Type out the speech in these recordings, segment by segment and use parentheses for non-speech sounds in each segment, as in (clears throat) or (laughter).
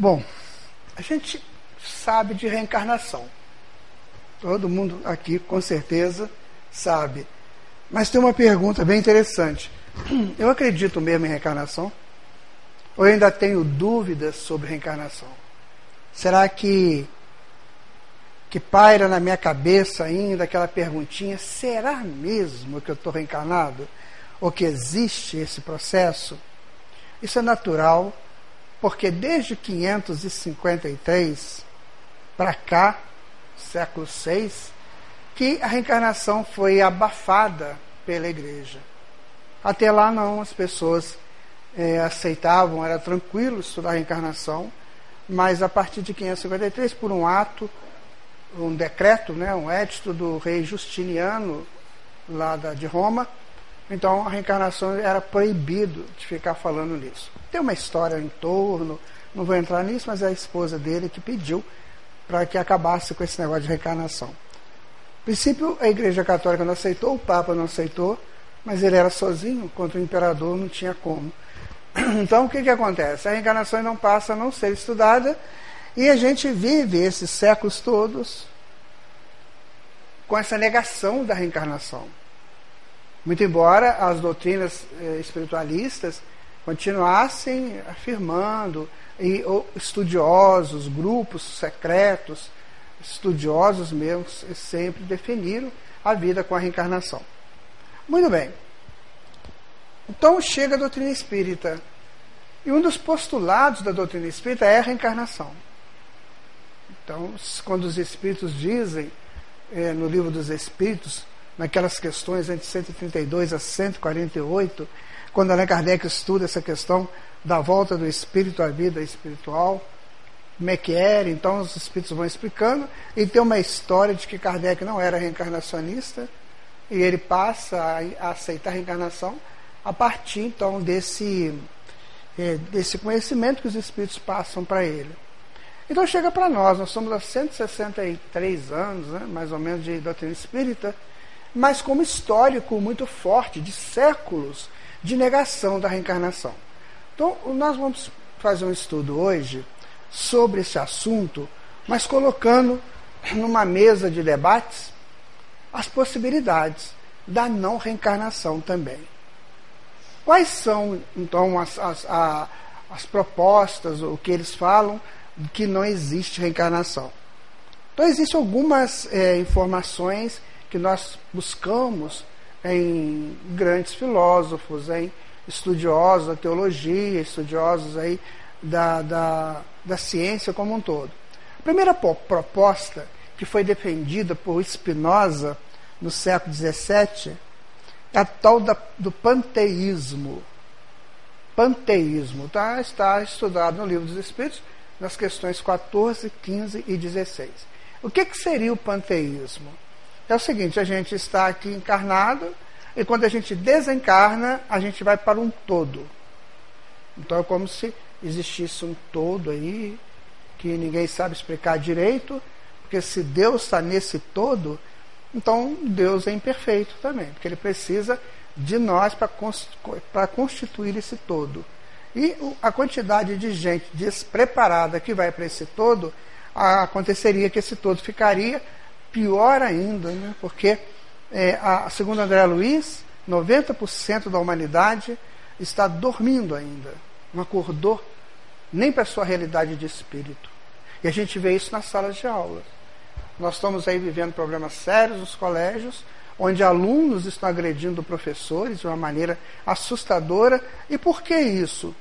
Bom, a gente sabe de reencarnação. Todo mundo aqui, com certeza, sabe. Mas tem uma pergunta bem interessante. Eu acredito mesmo em reencarnação? Ou eu ainda tenho dúvidas sobre reencarnação? Será que que paira na minha cabeça ainda aquela perguntinha: será mesmo que eu estou reencarnado? Ou que existe esse processo? Isso é natural, porque desde 553 para cá, século VI, que a reencarnação foi abafada pela igreja. Até lá não, as pessoas é, aceitavam, era tranquilo estudar a reencarnação, mas a partir de 553, por um ato um decreto, né, um édito do rei Justiniano, lá da, de Roma. Então a reencarnação era proibido de ficar falando nisso. Tem uma história em torno, não vou entrar nisso, mas é a esposa dele que pediu para que acabasse com esse negócio de reencarnação. No princípio, a Igreja Católica não aceitou, o Papa não aceitou, mas ele era sozinho, contra o imperador não tinha como. (clears throat) Então, o que, que acontece? A reencarnação não passa a não ser estudada e a gente vive esses séculos todos com essa negação da reencarnação. Muito embora as doutrinas eh, espiritualistas continuassem afirmando, e estudiosos, grupos secretos, estudiosos mesmo, sempre definiram a vida com a reencarnação. Muito bem. Então chega a doutrina espírita. E um dos postulados da doutrina espírita é a reencarnação. Então, quando os Espíritos dizem, é, no livro dos Espíritos, naquelas questões entre 132 a 148, quando Allan Kardec estuda essa questão da volta do espírito à vida espiritual, como é que era, então os espíritos vão explicando, e tem uma história de que Kardec não era reencarnacionista, e ele passa a, aceitar a reencarnação a partir então desse, é, desse conhecimento que os espíritos passam para ele. Então chega para nós, nós somos há 163 anos, né, mais ou menos, de doutrina espírita, mas como histórico muito forte, de séculos de negação da reencarnação. Então, nós vamos fazer um estudo hoje sobre esse assunto, mas colocando numa mesa de debates as possibilidades da não reencarnação também. Quais são, então, as, as, a, as propostas, o que eles falam que não existe reencarnação. Então, existem algumas é, informações que nós buscamos em grandes filósofos, em estudiosos da teologia, estudiosos aí da, da, da ciência como um todo. A primeira proposta que foi defendida por Spinoza no século XVII é a tal da, do panteísmo. Panteísmo tá? está estudado no Livro dos Espíritos, nas questões 14, 15 e 16. O que, que seria o panteísmo? É o seguinte: a gente está aqui encarnado e quando a gente desencarna, a gente vai para um todo. Então é como se existisse um todo aí que ninguém sabe explicar direito, porque se Deus está nesse todo, então Deus é imperfeito também, porque ele precisa de nós para constituir esse todo. E a quantidade de gente despreparada que vai para esse todo, aconteceria que esse todo ficaria pior ainda, né? porque, é, a, segundo André Luiz, 90% da humanidade está dormindo ainda, não acordou nem para a sua realidade de espírito. E a gente vê isso nas salas de aula. Nós estamos aí vivendo problemas sérios nos colégios, onde alunos estão agredindo professores de uma maneira assustadora. E por que isso?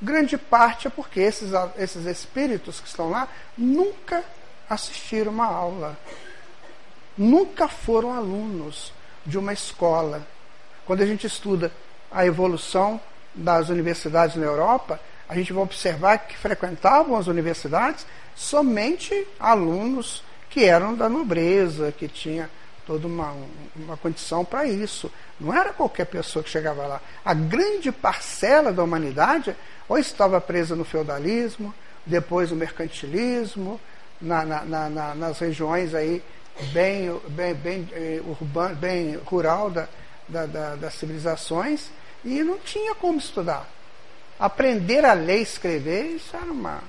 Grande parte é porque esses, esses espíritos que estão lá nunca assistiram uma aula, nunca foram alunos de uma escola. Quando a gente estuda a evolução das universidades na Europa, a gente vai observar que frequentavam as universidades somente alunos que eram da nobreza, que tinha toda uma, uma condição para isso. Não era qualquer pessoa que chegava lá. A grande parcela da humanidade ou estava presa no feudalismo, depois no mercantilismo, na, na, na, nas regiões aí bem, bem, bem, eh, urbano, bem rural da, da, da, das civilizações, e não tinha como estudar. Aprender a ler e escrever, isso era uma,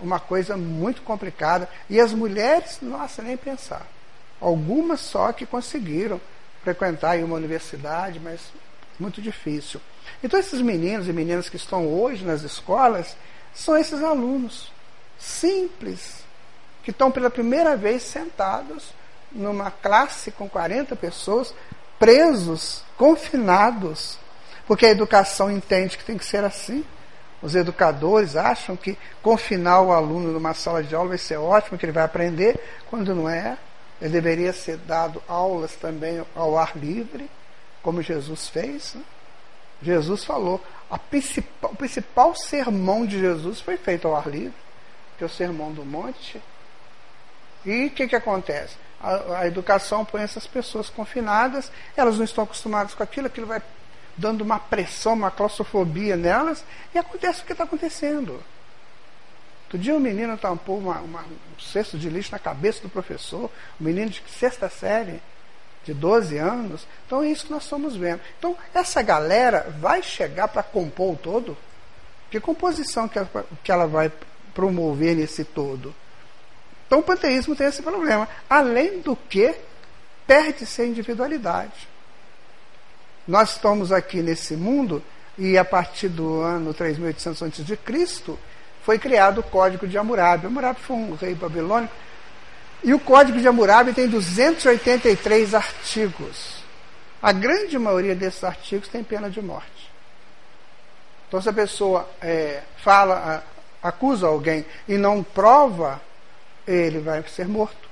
uma coisa muito complicada. E as mulheres, nossa, nem pensar. Algumas só que conseguiram frequentar uma universidade, mas muito difícil. Então, esses meninos e meninas que estão hoje nas escolas são esses alunos simples, que estão pela primeira vez sentados numa classe com 40 pessoas, presos, confinados, porque a educação entende que tem que ser assim. Os educadores acham que confinar o aluno numa sala de aula vai ser ótimo, que ele vai aprender, quando não é. Ele deveria ser dado aulas também ao ar livre, como Jesus fez. Né? Jesus falou, principal, o principal sermão de Jesus foi feito ao ar livre, que é o sermão do monte. E o que, que acontece? A, a, educação põe essas pessoas confinadas, elas não estão acostumadas com aquilo, aquilo vai dando uma pressão, uma claustrofobia nelas, e acontece o que está acontecendo. Outro dia um menino tampou uma, uma, um cesto de lixo na cabeça do professor, um menino de sexta série, de 12 anos. Então é isso que nós estamos vendo. Então, essa galera vai chegar para compor o todo? Que composição que ela, que ela vai promover nesse todo? Então o panteísmo tem esse problema. Além do que, perde-se a individualidade. Nós estamos aqui nesse mundo e a partir do ano 3800 a.C. foi criado o Código de Hammurabi. Hammurabi foi um rei babilônico e o Código de Hammurabi tem 283 artigos. A grande maioria desses artigos tem pena de morte. Então, se a pessoa é, fala, acusa alguém e não prova, ele vai ser morto.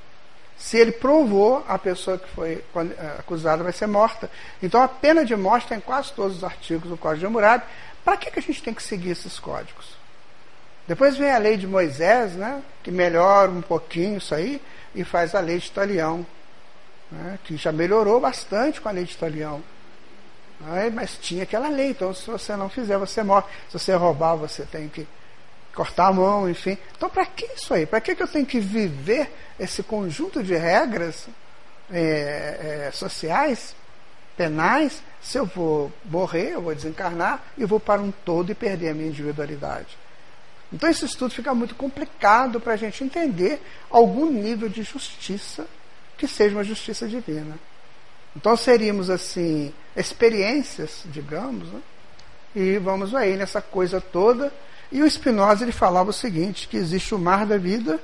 Se ele provou, a pessoa que foi eh, acusada vai ser morta. Então a pena de morte está em quase todos os artigos do Código de Hammurabi. Para que, que a gente tem que seguir esses códigos? Depois vem a lei de Moisés, né, que melhora um pouquinho isso aí, e faz a lei de Talião, né, que já melhorou bastante com a lei de Talião. Mas tinha aquela lei, então se você não fizer, você morre. Se você roubar, você tem que cortar a mão, enfim. Então, para que isso aí? Para que, que eu tenho que viver esse conjunto de regras é, é, sociais, penais, se eu vou morrer, eu vou desencarnar e vou para um todo e perder a minha individualidade? Então, esse estudo fica muito complicado para a gente entender algum nível de justiça que seja uma justiça divina. Então, seríamos, assim, experiências, digamos, né? e vamos aí nessa coisa toda e o Spinoza ele falava o seguinte, que existe o mar da vida,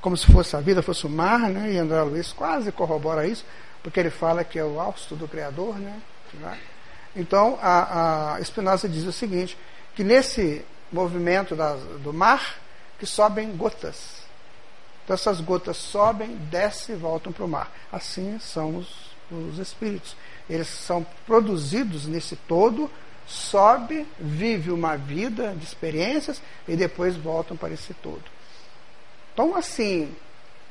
como se fosse a vida fosse o mar, né? e André Luiz quase corrobora isso, porque ele fala que é o alto do Criador. Né? Então, a, a Spinoza diz o seguinte, que nesse movimento do mar, que sobem gotas. Então essas gotas sobem, descem e voltam para o mar. Assim são os, os espíritos. Eles são produzidos nesse todo sobe, vive uma vida de experiências e depois voltam para esse todo. Então, assim,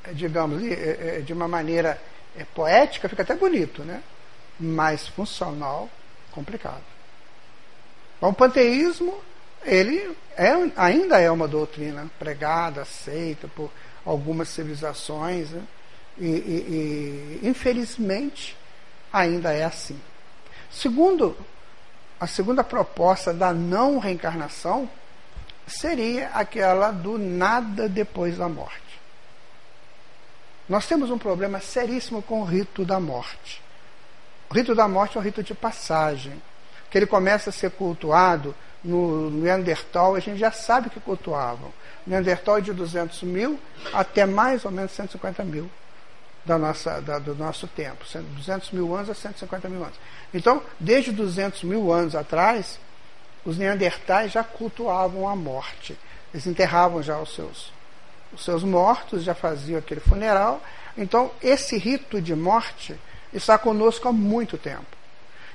é, digamos, é, é, de uma maneira poética, fica até bonito, né? mas funcional, complicado. Então, o panteísmo, ele é, ainda é uma doutrina pregada, aceita por algumas civilizações, né? e, e, e infelizmente ainda é assim. Segundo a segunda proposta da não reencarnação seria aquela do nada depois da morte. Nós temos um problema seríssimo com o rito da morte. O rito da morte é um rito de passagem, que ele começa a ser cultuado no Neandertal, a gente já sabe que cultuavam. Neandertal é de 200 mil até mais ou menos 150 mil da nossa, da, do nosso tempo, 200 mil anos a 150 mil anos. Então, desde 200 mil anos atrás, os neandertais já cultuavam a morte. Eles enterravam já os seus, os seus mortos, já faziam aquele funeral. Então, esse rito de morte está conosco há muito tempo.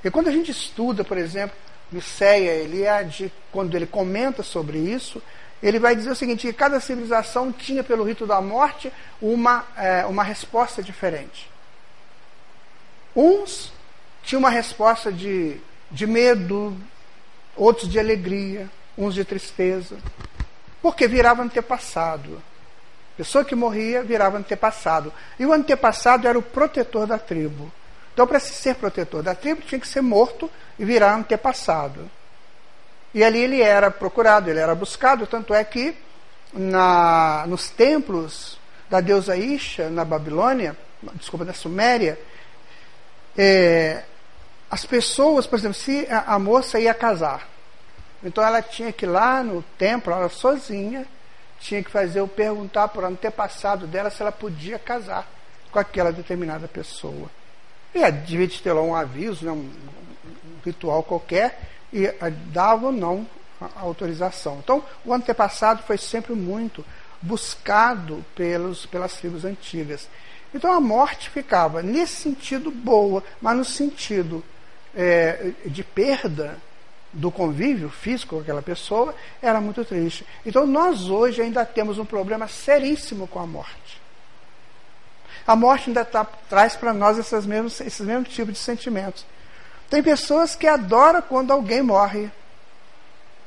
E quando a gente estuda, por exemplo, Miceia Eliade, quando ele comenta sobre isso, ele vai dizer o seguinte: que cada civilização tinha, pelo rito da morte, uma, é, uma resposta diferente. Uns tinham uma resposta de, de medo, outros de alegria, uns de tristeza, porque virava antepassado. Pessoa que morria virava antepassado. E o antepassado era o protetor da tribo. Então, para se ser protetor da tribo, tinha que ser morto e virar antepassado. E ali ele era procurado, ele era buscado, tanto é que na, nos templos da deusa Isha, na Babilônia, desculpa, da Suméria, é, as pessoas, por exemplo, se a, a, moça ia casar, então ela tinha que ir lá no templo, ela sozinha, tinha que fazer o perguntar para o antepassado dela se ela podia casar com aquela determinada pessoa. E devia ter lá um aviso, né, um ritual qualquer, e dava ou não a autorização. Então, o antepassado foi sempre muito buscado pelos, pelas tribos antigas. Então, a morte ficava nesse sentido boa, mas no sentido é, de perda do convívio físico com aquela pessoa, era muito triste. Então, nós hoje ainda temos um problema seríssimo com a morte. A morte ainda tá, traz para nós esses mesmos, esses mesmos tipos de sentimentos. Tem pessoas que adoram quando alguém morre.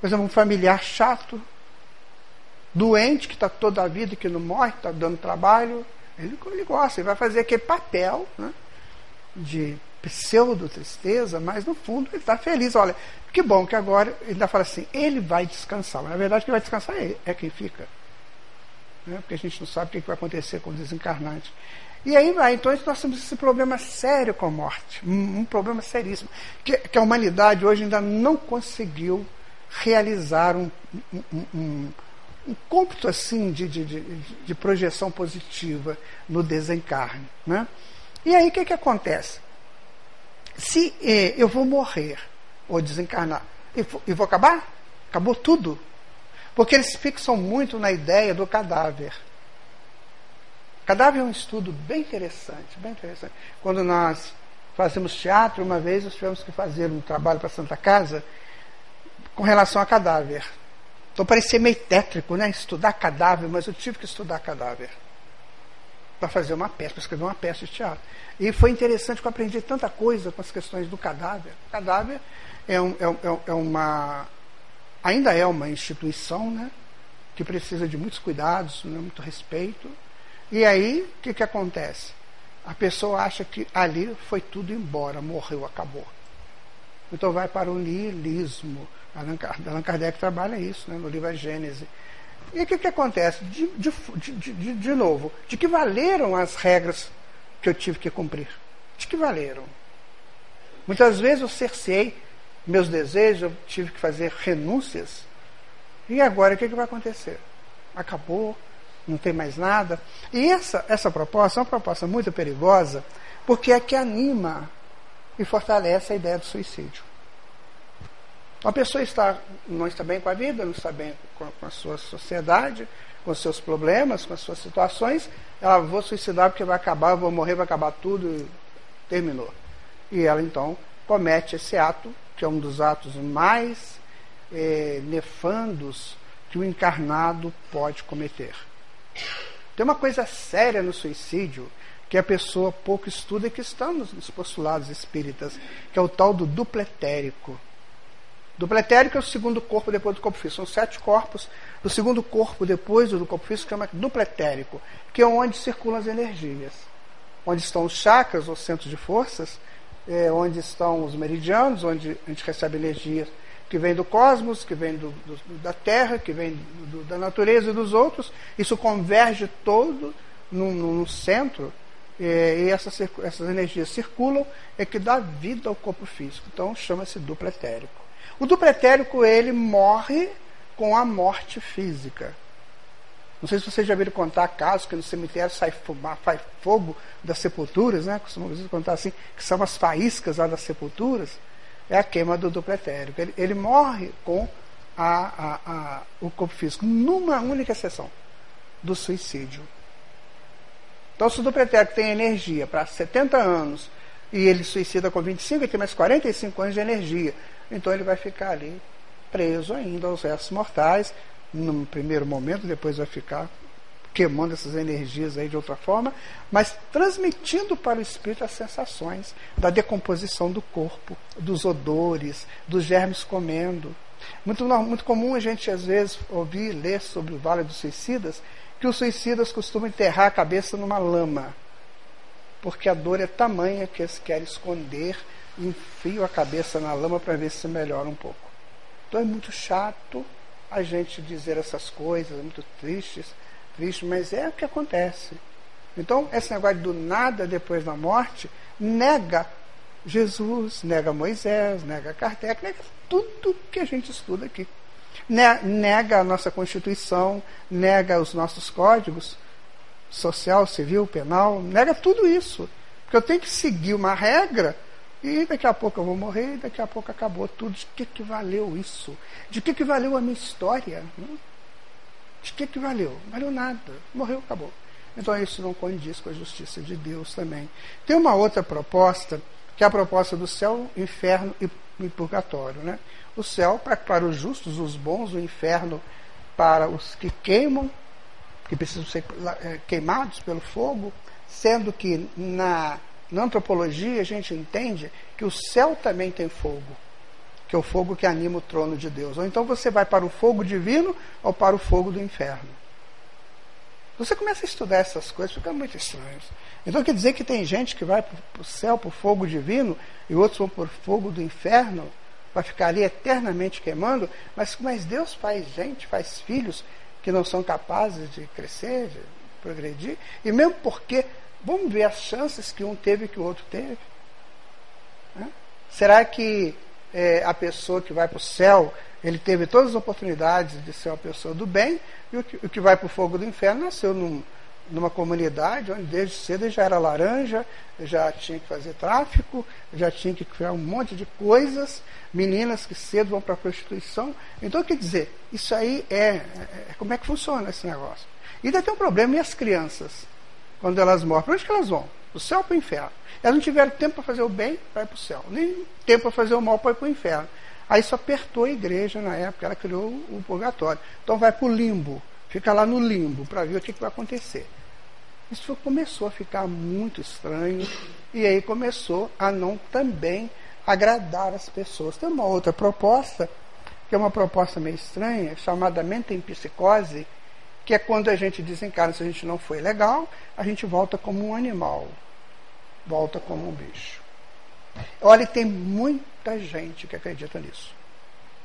Por exemplo, um familiar chato, doente, que está toda a vida, que não morre, está dando trabalho. Ele, ele gosta, ele vai fazer aquele papel né, de pseudo-tristeza, mas no fundo ele está feliz. Olha, que bom que agora ele ainda fala assim, ele vai descansar. Mas na verdade quem vai descansar é, é quem fica. Né, porque a gente não sabe o que vai acontecer com o desencarnante. E aí vai, então nós temos esse problema sério com a morte, um, problema seríssimo, que, que, a humanidade hoje ainda não conseguiu realizar um, um, um, um cômputo assim de, de, de, de, projeção positiva no desencarne. Né? E aí o que, que acontece? Se eh, eu vou morrer ou desencarnar e vou, e vou acabar, acabou tudo. Porque eles fixam muito na ideia do cadáver. Cadáver é um estudo bem interessante, bem interessante. Quando nós fazemos teatro, uma vez nós tivemos que fazer um trabalho para a Santa Casa com relação a cadáver. Então parecia meio tétrico, né? Estudar cadáver, mas eu tive que estudar cadáver para fazer uma peça, para escrever uma peça de teatro. E foi interessante que eu aprendi tanta coisa com as questões do cadáver. O cadáver é, um, é, é, é uma. ainda é uma instituição, né? Que precisa de muitos cuidados, né, muito respeito. E aí, o que, que acontece? A pessoa acha que ali foi tudo embora, morreu, acabou. Então vai para o niilismo. Allan Kardec, Allan Kardec trabalha isso né, no livro A Gênese. E o que, que acontece? De, de, de, de, novo, de que valeram as regras que eu tive que cumprir? De que valeram? Muitas vezes eu cerceei meus desejos, eu tive que fazer renúncias. E agora o que, que vai acontecer? Acabou, não tem mais nada. E essa, essa proposta é uma proposta muito perigosa, porque é que anima e fortalece a ideia do suicídio. Uma pessoa está, não está bem com a vida, não está bem com, com a sua sociedade, com os seus problemas, com as suas situações, ela vou suicidar porque vai acabar, vou morrer, vai acabar tudo, e terminou. E ela então comete esse ato, que é um dos atos mais eh, nefandos que o encarnado pode cometer. Tem uma coisa séria no suicídio que a pessoa pouco estuda e que está nos postulados espíritas, que é o tal do dupletérico. Dupletérico é o segundo corpo depois do corpo físico. São sete corpos. O segundo corpo depois do corpo físico chama dupletérico, que é onde circulam as energias. Onde estão os chakras, os centros de forças, é, onde estão os meridianos, onde a gente recebe energias que vem do cosmos, que vem do, do, da Terra, que vem do, da natureza e dos outros. Isso converge todo no, no centro é, e essas, essas energias circulam, é que dá vida ao corpo físico. Então chama-se duplo etérico. O duplo etérico ele morre com a morte física. Não sei se vocês já viram contar casos que no cemitério sai, fumar, sai fogo das sepulturas, né? Costumamos contar assim, que são as faíscas lá das sepulturas é a queima do duplo. Ele, ele morre com a, a, a, o corpo físico, numa única sessão do suicídio. Então, se o duplo tem energia para 70 anos e ele suicida com 25, ele tem mais 45 anos de energia. Então, ele vai ficar ali preso ainda aos restos mortais, num primeiro momento, depois vai ficar queimando essas energias aí de outra forma, mas transmitindo para o espírito as sensações da decomposição do corpo, dos odores, dos germes comendo. Muito, muito comum a gente às vezes ouvir ler sobre o Vale dos Suicidas que os suicidas costumam enterrar a cabeça numa lama, porque a dor é tamanha que eles querem esconder enfiam a cabeça na lama para ver se melhora um pouco. Então é muito chato a gente dizer essas coisas muito tristes, tristes, mas é o que acontece. Então, esse negócio do nada depois da morte nega Jesus, nega Moisés, nega Kardec, nega tudo que a gente estuda aqui. Nega a nossa Constituição, nega os nossos códigos social, civil, penal, nega tudo isso. Porque eu tenho que seguir uma regra e daqui a pouco eu vou morrer e daqui a pouco acabou tudo. De que, que valeu isso? De que, que valeu a minha história? De que, que valeu? Valeu nada. Morreu, acabou. Então isso não condiz com a justiça de Deus também. Tem uma outra proposta, que é a proposta do céu, inferno e, e purgatório. Né? O céu para, para os justos, os bons, o inferno para os que queimam, que precisam ser é, queimados pelo fogo, sendo que na, na antropologia a gente entende que o céu também tem fogo, que é o fogo que anima o trono de Deus. Ou então você vai para o fogo divino ou para o fogo do inferno. Você começa a estudar essas coisas, fica muito estranho. Então quer dizer que tem gente que vai para o céu, para o fogo divino, e outros vão para o fogo do inferno, vai ficar ali eternamente queimando, mas, mas Deus faz gente, faz filhos que não são capazes de crescer, de progredir, e mesmo porque, vamos ver as chances que um teve que o outro teve. Né? Será que é, a pessoa que vai para o céu, ele teve todas as oportunidades de ser uma pessoa do bem, e o que, o que vai para o fogo do inferno nasceu num, numa comunidade onde desde cedo ele já era laranja, já tinha que fazer tráfico, já tinha que criar um monte de coisas, meninas que cedo vão para a prostituição. Então, quer dizer, isso aí é, é, é, como é que funciona esse negócio. E ainda tem um problema, e as crianças? Quando elas morrem, para onde que elas vão? Do céu para o inferno. Elas não tiveram tempo para fazer o bem, vai para o céu. Nem tempo para fazer o mal, ir para o inferno. Aí isso apertou a igreja na época, ela criou o purgatório. Então vai para o limbo, fica lá no limbo para ver o que, que vai acontecer. Isso começou a ficar muito estranho e aí começou a não também agradar as pessoas. Tem uma outra proposta, que é uma proposta meio estranha, chamada mente em psicose, que é quando a gente desencarna, se a gente não foi legal, a gente volta como um animal, volta como um bicho. Olha, tem muita gente que acredita nisso.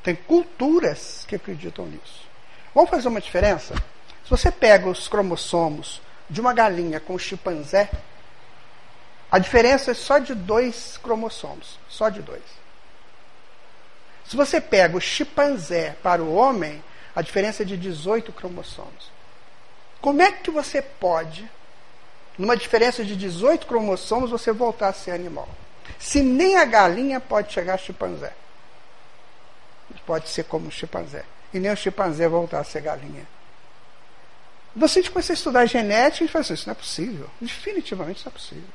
Tem culturas que acreditam nisso. Vamos fazer uma diferença? Se você pega os cromossomos de uma galinha com um chimpanzé, a diferença é só de dois cromossomos. Só de dois. Se você pega o chimpanzé para o homem, a diferença é de 18 cromossomos. Como é que você pode, numa diferença de 18 cromossomos, você voltar a ser animal? Se nem a galinha pode chegar a chimpanzé. Pode ser como o chimpanzé. E nem o chimpanzé voltar a ser galinha. Você começa a estudar genética e fala assim, isso não é possível. Definitivamente isso não é possível.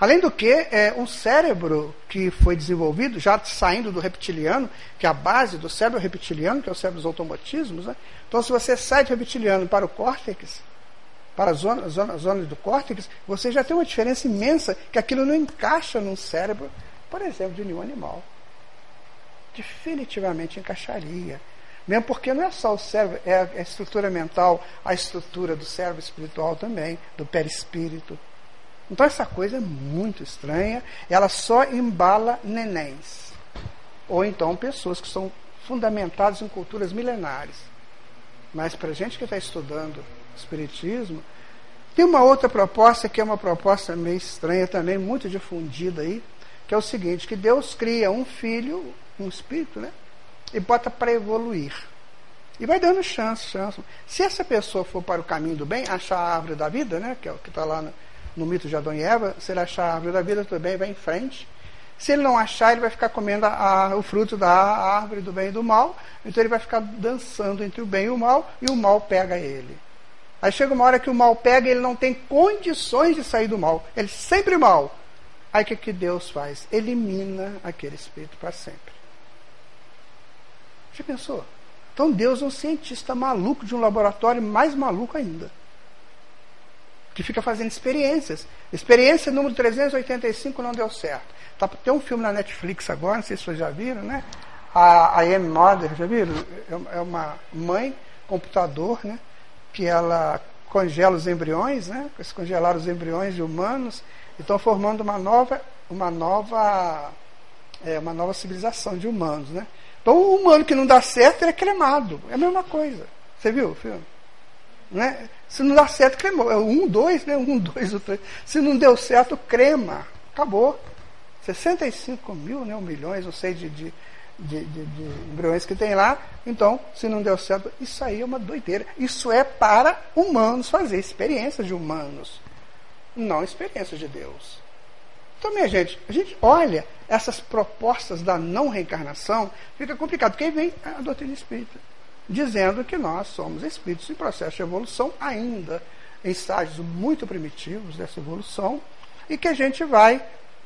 Além do que, é um cérebro que foi desenvolvido, já saindo do reptiliano, que é a base do cérebro reptiliano, que é o cérebro dos automatismos. Né? Então, se você sai do reptiliano para o córtex, para a zona, zona, do córtex, você já tem uma diferença imensa, que aquilo não encaixa num cérebro, por exemplo, de nenhum animal. Definitivamente encaixaria. Mesmo porque não é só o cérebro, é a estrutura mental, a estrutura do cérebro espiritual também, do perispírito. Então essa coisa é muito estranha, ela só embala nenéns. Ou então pessoas que são fundamentadas em culturas milenares. Mas para a gente que está estudando Espiritismo, tem uma outra proposta que é uma proposta meio estranha também, muito difundida aí, que é o seguinte, que Deus cria um filho, um espírito, né? E bota para evoluir. E vai dando chance, chance. Se essa pessoa for para o caminho do bem, achar a árvore da vida, né? Que é o que está lá no, no, mito de Adão e Eva, se ele achar a árvore da vida, tudo bem, vai em frente. Se ele não achar, ele vai ficar comendo a, a, o fruto da árvore do bem e do mal. Então ele vai ficar dançando entre o bem e o mal, e o mal pega ele. Aí chega uma hora que o mal pega e ele não tem condições de sair do mal. Ele sempre mal. Aí o que, que Deus faz? Elimina aquele espírito para sempre. Já pensou? Então Deus é um cientista maluco de um laboratório mais maluco ainda. Que fica fazendo experiências. Experiência número 385 não deu certo. Tá, tem um filme na Netflix agora, não sei se vocês já viram, né? A, a M. Mother, já viram? É, é uma mãe, computador, né? Que ela congela os embriões, né? Se congelar os embriões de humanos, e estão formando uma nova, uma nova, é, uma nova civilização de humanos, né? Então, o humano que não dá certo, ele é cremado. É a mesma coisa. Você viu o filme? Né? Se não dá certo, cremou. É um, dois, né? Um, dois, três. Se não deu certo, crema. Acabou. 65 mil, né? milhões, não sei, de, de, de, de, de embriões que tem lá. Então, se não deu certo, isso aí é uma doideira. Isso é para humanos fazer, experiência de humanos, não experiência de Deus. Então, minha gente, a gente olha essas propostas da não reencarnação, fica complicado, porque aí vem a doutrina espírita, dizendo que nós somos espíritos em processo de evolução ainda, em estágios muito primitivos dessa evolução, e que a gente vai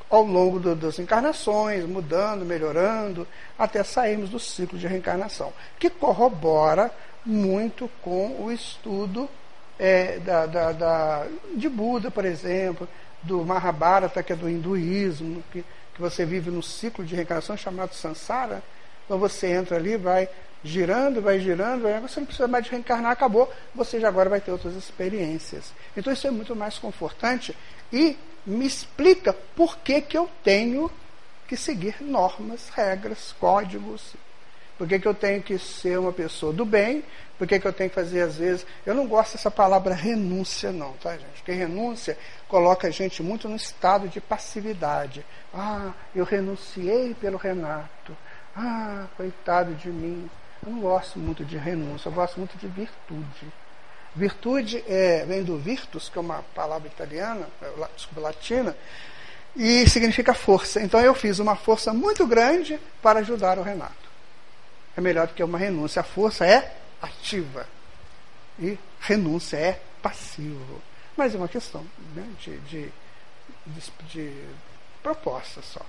ao longo do, das encarnações, mudando, melhorando, até sairmos do ciclo de reencarnação, que corrobora muito com o estudo é, da, da, da, de Buda, por exemplo, do Mahabharata, que é do hinduísmo, que, que você vive num ciclo de reencarnação chamado Sansara. Então você entra ali, vai girando, vai girando, você não precisa mais de reencarnar, acabou, você já agora vai ter outras experiências. Então isso é muito mais confortante e me explica por que, que eu tenho que seguir normas, regras, códigos. Por que, que eu tenho que ser uma pessoa do bem? Por que, que eu tenho que fazer, às vezes. Eu não gosto dessa palavra renúncia, não, tá, gente? Porque renúncia coloca a gente muito no estado de passividade. Ah, eu renunciei pelo Renato. Ah, coitado de mim. Eu não gosto muito de renúncia, eu gosto muito de virtude. Virtude é, vem do virtus, que é uma palavra italiana, é, desculpa, latina, e significa força. Então eu fiz uma força muito grande para ajudar o Renato. É melhor do que uma renúncia. A força é ativa e renúncia é passivo. Mas é uma questão né, de, de, de, de proposta só.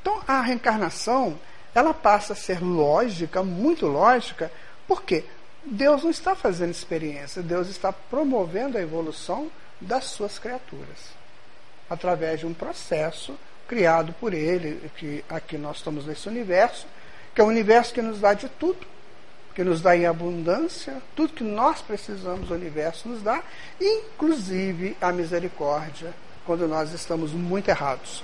Então a reencarnação ela passa a ser lógica, muito lógica, por quê? Deus não está fazendo experiência, Deus está promovendo a evolução das suas criaturas através de um processo criado por Ele, que aqui nós estamos nesse universo, que é um universo que nos dá de tudo, que nos dá em abundância, tudo que nós precisamos o universo nos dá, inclusive a misericórdia, quando nós estamos muito errados.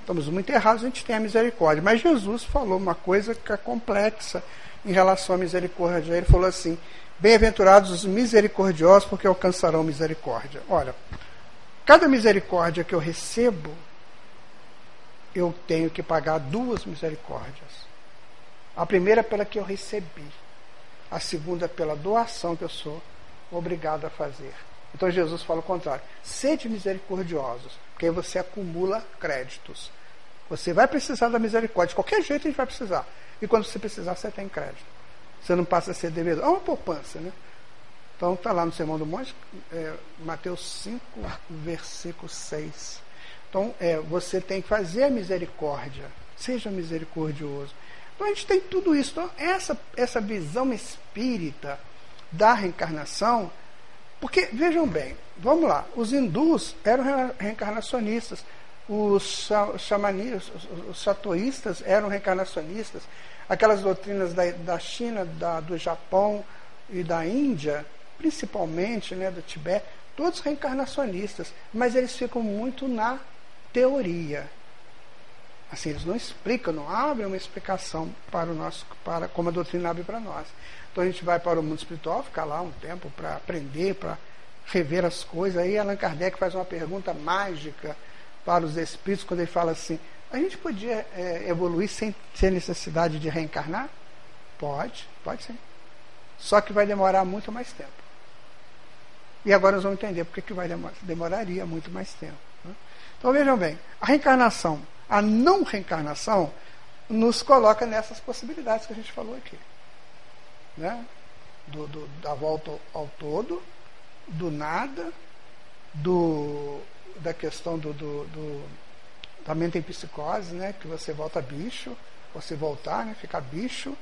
Estamos muito errados, a gente tem a misericórdia. Mas Jesus falou uma coisa que é complexa em relação à misericórdia. Ele falou assim: Bem-aventurados os misericordiosos, porque alcançarão misericórdia. Olha, cada misericórdia que eu recebo, eu tenho que pagar duas misericórdias. A primeira pela que eu recebi, a segunda pela doação que eu sou obrigado a fazer. Então Jesus fala o contrário: sede misericordiosos, porque aí você acumula créditos. Você vai precisar da misericórdia, de qualquer jeito a gente vai precisar. E quando você precisar, você tem crédito. Você não passa a ser devedor. É uma poupança, né? Então está lá no Sermão do Monte, é, Mateus 5, versículo 6. Então é, você tem que fazer a misericórdia. Seja misericordioso. Então a gente tem tudo isso. Então, essa, essa visão espírita da reencarnação, porque vejam bem, vamos lá, os hindus eram reencarnacionistas os xamanistas, os satoístas eram reencarnacionistas, aquelas doutrinas da, da China, da, do Japão e da Índia, principalmente né, do Tibete, todos reencarnacionistas, mas eles ficam muito na teoria. Assim, eles não explicam, não abrem uma explicação para o nosso, para como a doutrina abre para nós. Então a gente vai para o mundo espiritual, ficar lá um tempo para aprender, para rever as coisas. Aí Allan Kardec faz uma pergunta mágica para os espíritos quando ele fala assim: a gente podia é, evoluir sem ter necessidade de reencarnar? Pode, pode sim. Só que vai demorar muito mais tempo. E agora nós vamos entender porque que vai demorar, demoraria muito mais tempo. Né? Então vejam bem, a reencarnação, a não reencarnação, nos coloca nessas possibilidades que a gente falou aqui. Né? Do, do, da volta ao todo, do nada, do da questão do, do, do da mente em psicose, né? Que você volta bicho, você voltar, né? Ficar bicho.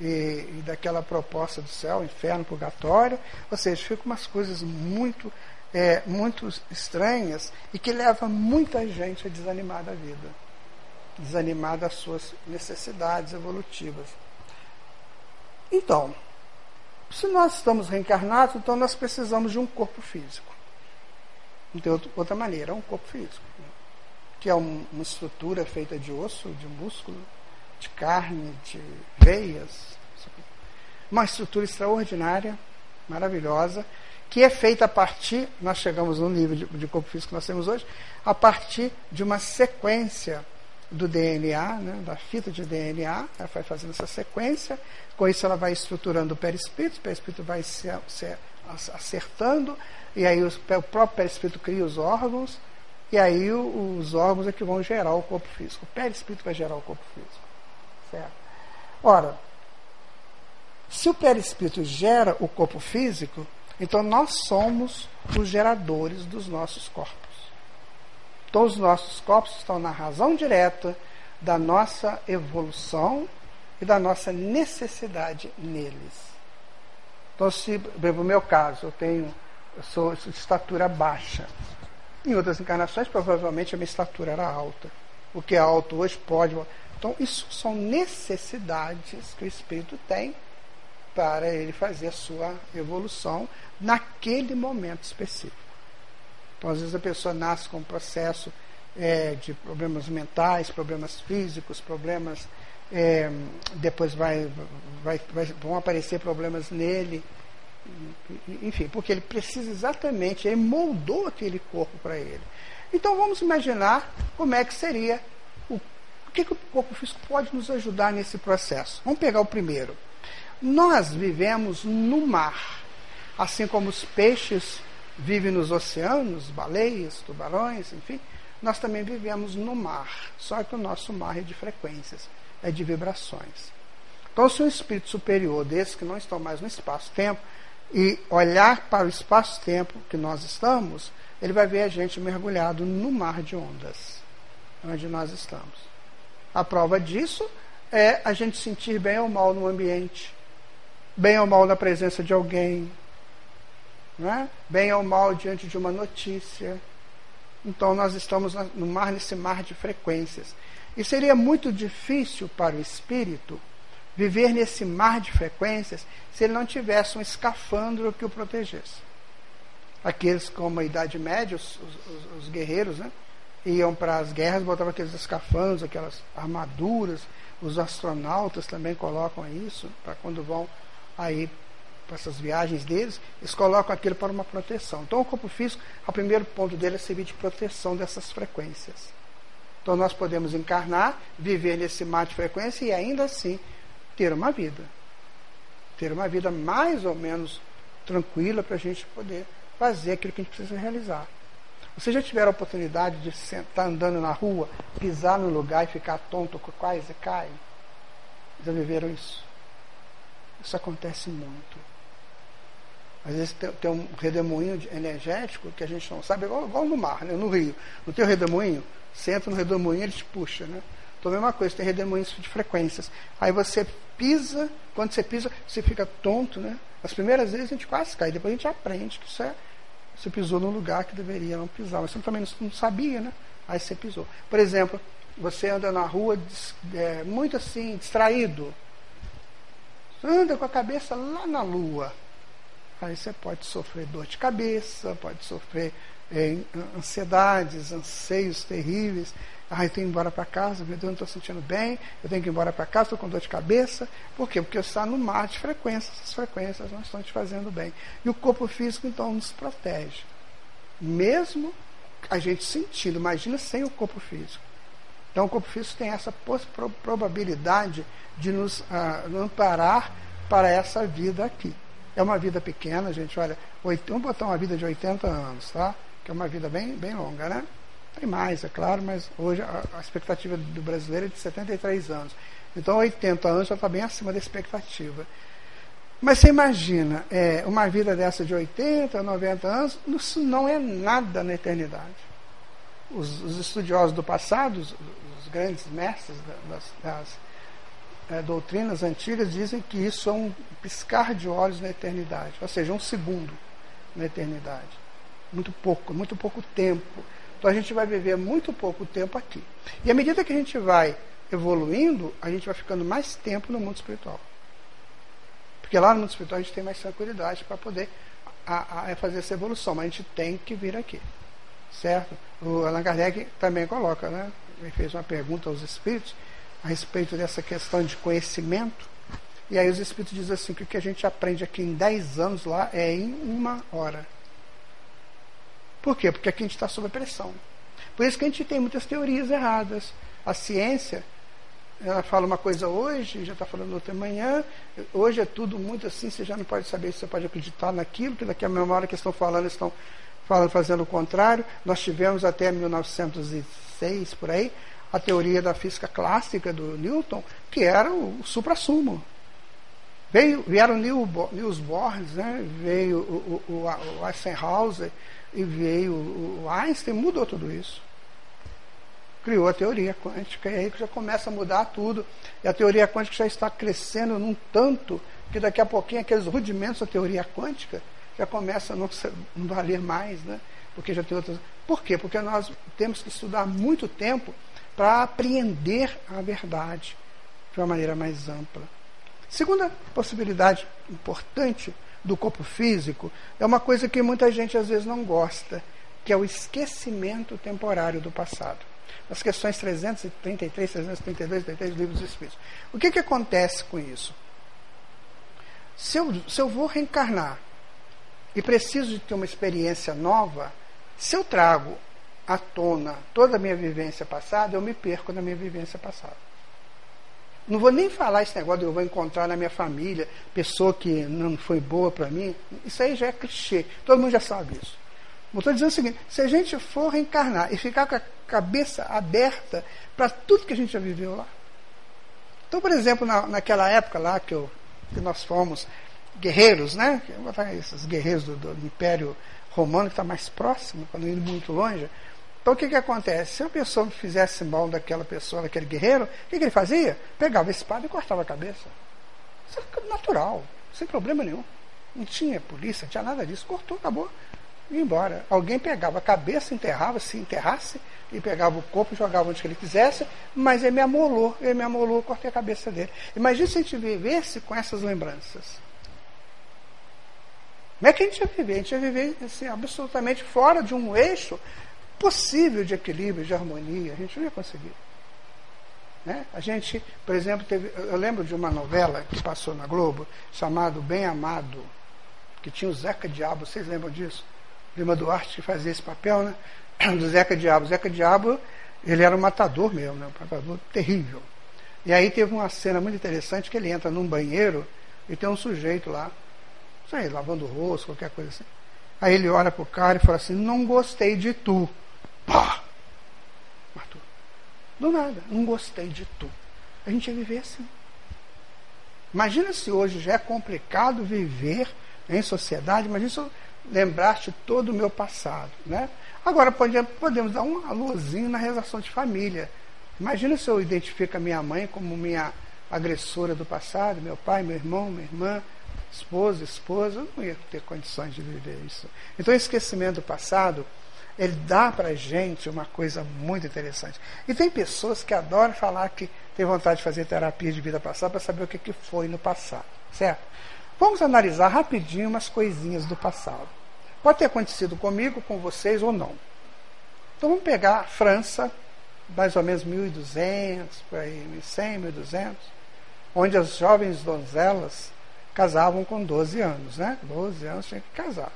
E, e, daquela proposta do céu, inferno, purgatório, ou seja, ficam umas coisas muito, é, muito estranhas e que levam muita gente a desanimar da vida, desanimar das suas necessidades evolutivas. Então, se nós estamos reencarnados, então nós precisamos de um corpo físico. Não tem outra maneira, é um corpo físico. Né? Que é um, uma estrutura feita de osso, de músculo, de carne, de veias. Uma estrutura extraordinária, maravilhosa, que é feita a partir, nós chegamos no nível de, de corpo físico que nós temos hoje, a partir de uma sequência do DNA, né, da fita de DNA, ela vai fazendo essa sequência, com isso ela vai estruturando o perispírito, o perispírito vai se, se acertando, e aí o, próprio perispírito cria os órgãos, e aí os órgãos é que vão gerar o corpo físico. O perispírito vai gerar o corpo físico. Certo? Ora, se o perispírito gera o corpo físico, então nós somos os geradores dos nossos corpos. Todos os nossos corpos estão na razão direta da nossa evolução e da nossa necessidade neles. Então, se, no meu caso, eu tenho, eu sou de estatura baixa. Em outras encarnações, provavelmente a minha estatura era alta. O que é alto hoje pode. Então, isso são necessidades que o espírito tem para ele fazer a sua evolução naquele momento específico. Então, às vezes a pessoa nasce com um processo é, de problemas mentais, problemas físicos, problemas. É, depois vai, vai, vai, vão aparecer problemas nele. Enfim, porque ele precisa exatamente, ele moldou aquele corpo para ele. Então vamos imaginar como é que seria, o, o que, que o corpo físico pode nos ajudar nesse processo. Vamos pegar o primeiro. Nós vivemos no mar, assim como os peixes vive nos oceanos, baleias, tubarões, enfim, nós também vivemos no mar, só que o nosso mar é de frequências, é de vibrações. Então, se um espírito superior desse, que não estão mais no espaço-tempo, e olhar para o espaço-tempo que nós estamos, ele vai ver a gente mergulhado no mar de ondas, onde nós estamos. A prova disso é a gente sentir bem ou mal no ambiente, bem ou mal na presença de alguém, né? bem ou mal diante de uma notícia. Então nós estamos no mar, nesse mar de frequências. E seria muito difícil para o espírito viver nesse mar de frequências se ele não tivesse um escafandro que o protegesse. Aqueles como a Idade Média, os, os, os guerreiros, né, iam para as guerras, botavam aqueles escafandros, aquelas armaduras. Os astronautas também colocam isso para quando vão aí para essas viagens deles, eles colocam aquilo para uma proteção. Então, o corpo físico, o primeiro ponto dele é servir de proteção dessas frequências. Então, nós podemos encarnar, viver nesse mar de frequência e ainda assim ter uma vida. Ter uma vida mais ou menos tranquila para a gente poder fazer aquilo que a gente precisa realizar. Vocês já tiveram a oportunidade de estar andando na rua, pisar no lugar e ficar tonto, quase cai? Já viveram isso? Isso acontece muito. Às vezes tem, tem um redemoinho energético que a gente não sabe, igual, igual no mar, né? no rio. Não tem o redemoinho? Entra no redemoinho, ele te puxa, né? Então a mesma coisa, tem redemoinhos de frequências. Aí você pisa, quando você pisa, você fica tonto, né? As primeiras vezes a gente quase cai, depois a gente aprende que isso é. Você pisou num lugar que deveria não pisar, mas você também não sabia, né? Aí você pisou. Por exemplo, você anda na rua é, muito assim, distraído. Anda com a cabeça lá na lua. Aí você pode sofrer dor de cabeça, pode sofrer é, ansiedades, anseios terríveis. Ah, eu tenho que ir embora para casa, meu Deus, não estou sentindo bem, eu tenho que ir embora para casa, estou com dor de cabeça. Por quê? Porque está no mar de frequências, essas frequências não estão te fazendo bem. E o corpo físico, então, nos protege. Mesmo a gente sentindo, imagina sem o corpo físico. Então, o corpo físico tem essa probabilidade de nos ah, amparar para essa vida aqui. É uma vida pequena, gente, olha, vamos botar uma vida de 80 anos, tá? Que é uma vida bem, bem longa, né? Tem mais, é claro, mas hoje a, a expectativa do brasileiro é de 73 anos. Então 80 anos já está bem acima da expectativa. Mas você imagina, é, uma vida dessa de 80, 90 anos, isso não é nada na eternidade. Os, os estudiosos do passado, os, os grandes mestres das, das é, doutrinas antigas dizem que isso é um piscar de olhos na eternidade, ou seja, um segundo na eternidade. Muito pouco, muito pouco tempo. Então a gente vai viver muito pouco tempo aqui. E à medida que a gente vai evoluindo, a gente vai ficando mais tempo no mundo espiritual. Porque lá no mundo espiritual a gente tem mais tranquilidade para poder a, a fazer essa evolução, mas a gente tem que vir aqui. Certo? O Allan Kardec também coloca, né? Ele fez uma pergunta aos espíritos a respeito dessa questão de conhecimento. E aí os Espíritos dizem assim, que o que a gente aprende aqui em 10 anos lá é em uma hora. Por quê? Porque aqui a gente está sob pressão. Por isso que a gente tem muitas teorias erradas. A ciência, ela fala uma coisa hoje, já está falando outra amanhã. Hoje é tudo muito assim, você já não pode saber se você pode acreditar naquilo, que daqui a mesma hora que estão falando, estão falando, fazendo o contrário. Nós tivemos até 1906, por aí, a teoria da física clássica do Newton, que era o supra-sumo. Veio, vieram Niels Bohr, né? veio o, o, o, o Eisenhower e veio o Einstein, mudou tudo isso. Criou a teoria quântica, e aí já começa a mudar tudo. E a teoria quântica já está crescendo num tanto que daqui a pouquinho aqueles rudimentos da teoria quântica já começam a não, não valer mais, né? Porque já tem outras. Por quê? Porque nós temos que estudar muito tempo para apreender a verdade de uma maneira mais ampla. Segunda possibilidade importante do corpo físico é uma coisa que muita gente às vezes não gosta, que é o esquecimento temporário do passado. Nas questões 333, 332, 33 livros dos Espíritos. O que, que acontece com isso? Se eu, se eu vou reencarnar e preciso de ter uma experiência nova, se eu trago à tona toda a minha vivência passada, eu me perco na minha vivência passada. Não vou nem falar esse negócio de eu vou encontrar na minha família pessoa que não foi boa para mim. Isso aí já é clichê. Todo mundo já sabe isso. Eu estou dizendo o seguinte: se a gente for reencarnar e ficar com a cabeça aberta para tudo que a gente já viveu lá. Então, por exemplo, na, naquela época lá que, eu, que nós fomos guerreiros, né? Esses guerreiros do, do Império Romano, que está mais próximo, quando indo muito longe. Então o que, que acontece? Se a pessoa fizesse mal daquela pessoa, daquele guerreiro, o que, que ele fazia? Pegava a espada e cortava a cabeça. Isso é natural, sem problema nenhum. Não tinha polícia, não tinha nada disso. Cortou, acabou. E embora. Alguém pegava a cabeça, enterrava, se enterrasse, e pegava o corpo e jogava onde ele quisesse, mas ele me amolou, ele me amolou, cortei a cabeça dele. Imagina se a gente vivesse com essas lembranças. Como é que a gente ia viver? A gente ia viver assim, absolutamente fora de um eixo possível de equilíbrio, de harmonia. A gente não ia conseguir. Né? A gente, por exemplo, teve, eu lembro de uma novela que passou na Globo, chamado Bem Amado, que tinha o Zeca Diabo, vocês lembram disso? Lima Duarte que fazia esse papel, né? (clears throat) Do Zeca Diabo. O Zeca Diabo, ele era um matador mesmo, né? um matador terrível. E aí teve uma cena muito interessante que ele entra num banheiro e tem um sujeito lá, sei, lavando o rosto, qualquer coisa assim. Aí ele olha pro cara e fala assim, não gostei de tu. Pá! Matou. Do nada, não gostei de tu. A gente ia viver assim. Imagina se hoje já é complicado viver em sociedade, imagina se eu lembraste todo o meu passado. Né? Agora podemos, podemos dar um alôzinho na relação de família. Imagina se eu identifico a minha mãe como minha agressora do passado, meu pai, meu irmão, minha irmã, esposa, esposa, eu não ia ter condições de viver isso. Então, esquecimento do passado ele dá para gente uma coisa muito interessante. E tem pessoas que adoram falar que tem vontade de fazer terapia de vida passada para saber o que, que foi no passado, certo? Vamos analisar rapidinho umas coisinhas do passado. Pode ter acontecido comigo, com vocês ou não. Então vamos pegar a França, mais ou menos 1200, por aí, 1100, 1200, onde as jovens donzelas casavam com 12 anos, né? 12 anos tinha que casar.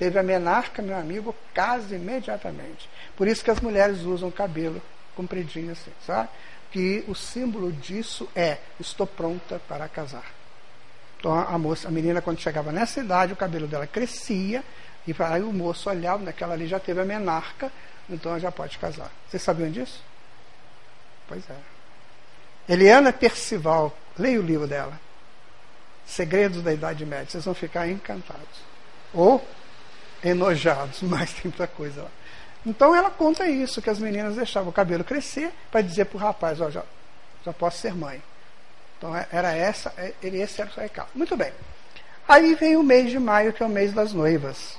Teve a menarca, meu amigo, casa imediatamente. Por isso que as mulheres usam cabelo compridinho assim, sabe? Que o símbolo disso é estou pronta para casar. Então a moça, a menina quando chegava nessa idade, o cabelo dela crescia e aí o moço olhava, naquela ali já teve a menarca, então ela já pode casar. Vocês sabiam disso? Pois é. Eliana Percival, leia o livro dela. Segredos da Idade Média, vocês vão ficar encantados. Ou enojados, (laughs) mas tem muita coisa lá. Então ela conta isso, que as meninas deixavam o cabelo crescer para dizer para o rapaz, ó, já, já posso ser mãe. Então é, era essa, é, ele esse era o recado. Muito bem. Aí vem o mês de maio, que é o mês das noivas.